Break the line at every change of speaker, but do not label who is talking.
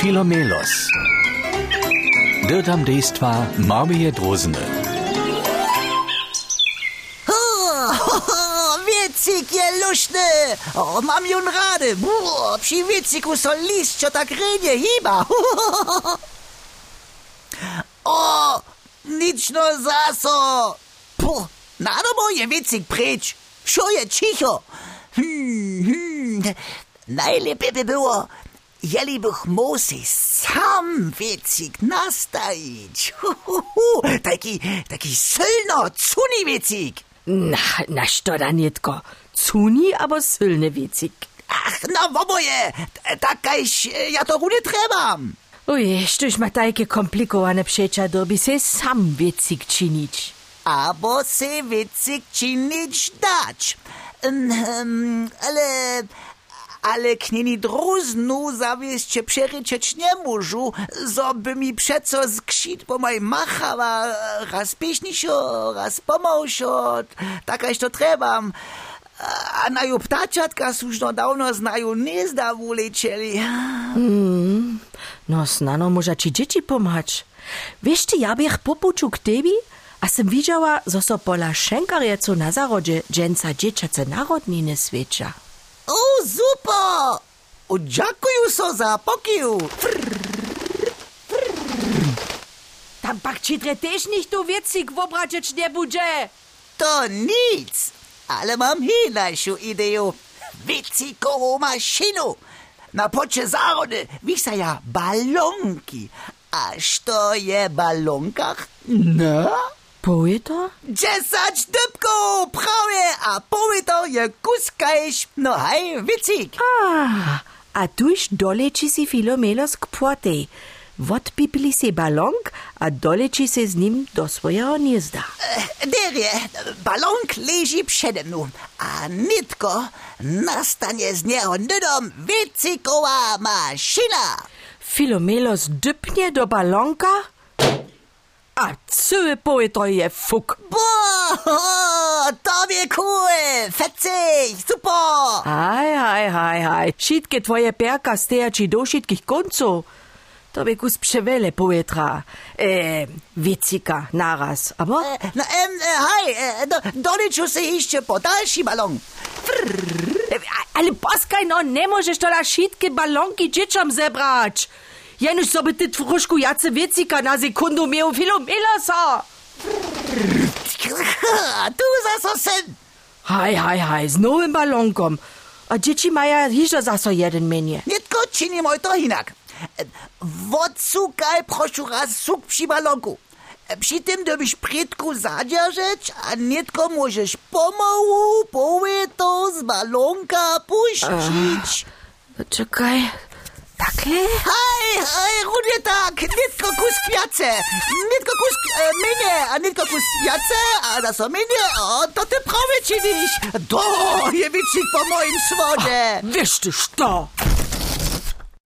Filomelos. Dirtam dejstva Marmije Drosene.
Witzig je lušne! Oh, Mam jun rade! Psi viciku so list, čo tak renje hiba! O, nično zaso! Puh, nanomo je vicik preč! Šo je čiho? Hmm, hmm. Najlepiej by było, Jelibych musí sam věcík nastajiť. Taký, taký silno, cuný věcík.
Na, na što, Danitko? Cuný, abo silný věcík.
Ach, no oboje, takajž já to rudy trebám.
Uješ, štož ma tajke komplikované přeča doby se sam věcík činič.
Abo se věcík činič dač. Um, ale... ale knieni druznu zawieście przeryczeć nie mużu, zoby mi przeco sksit po moj machała, raz pieśnisio, raz pomałsio, takaś to trebam. A na ju ptačatka už no dawno znają nie zdawu lecieli.
No, snano może ci dzieci pomać. Wiesz ty, ja bych popuczył k tebi, a sem widziała, zo so pola Schenkarjecu na zarodzie dżęca dzieciace narodniny świecza.
zupo! Odžakuju so za pokiju.
Ampak, če te tež nikto veci, kvo bračeč ne bude.
To nic, ale mam inajšu idejo. Vicikovo mašinu. Na poče zarode visaja balonki. A što je balonkah? Ne? No?
Poje to?
Desať dybkov, prawie, a pobyto je kuskajš. No hej, vycik.
Ah, a tuż doleci si Filomelos k płotej. Wodpipili se balonk, a doleci se z nim do swojego gniezda.
Der je, balonk leži przede mną, a nitko nastanie z niego nydom wycikowa maszyna.
Filomelos dypnie do balonka, a poje to je fuk.
Bo, tobie cool, fetzig, super.
Haj, haj, haj, haj. Wszystkie twoje perka steja ci do wszystkich końców. To by kus przewele poetra. E, wiecika naraz, aber...
No, em, e, hej, e, do, doliczu se jeszcze po dalszy balon.
E, Ale poskaj, no, nie możesz to na wszystkie balonki dzieciom zebrać. Janusz, sobie ty troszkę jacy wiecika na sekundę miał filomilasa.
Tu za sen.
Haj, haj, haj, z nowym balonkom. A dzieci mają jeszcze za so jeden menu.
Nie tylko czynię moj to inak. Wodsukaj proszę raz suk przy balonku. Przy tym dobyś prydku zadzierzyć, a nie tylko możesz pomału połę to z balonka puścić.
Czekaj. Takle?
Aj, aj, Runjeta, netko kus pijace, netko kus menje, a netko kus pijace, a da so menje, a to te pravi činiš. To je večji po mojem svode.
Veš ti što?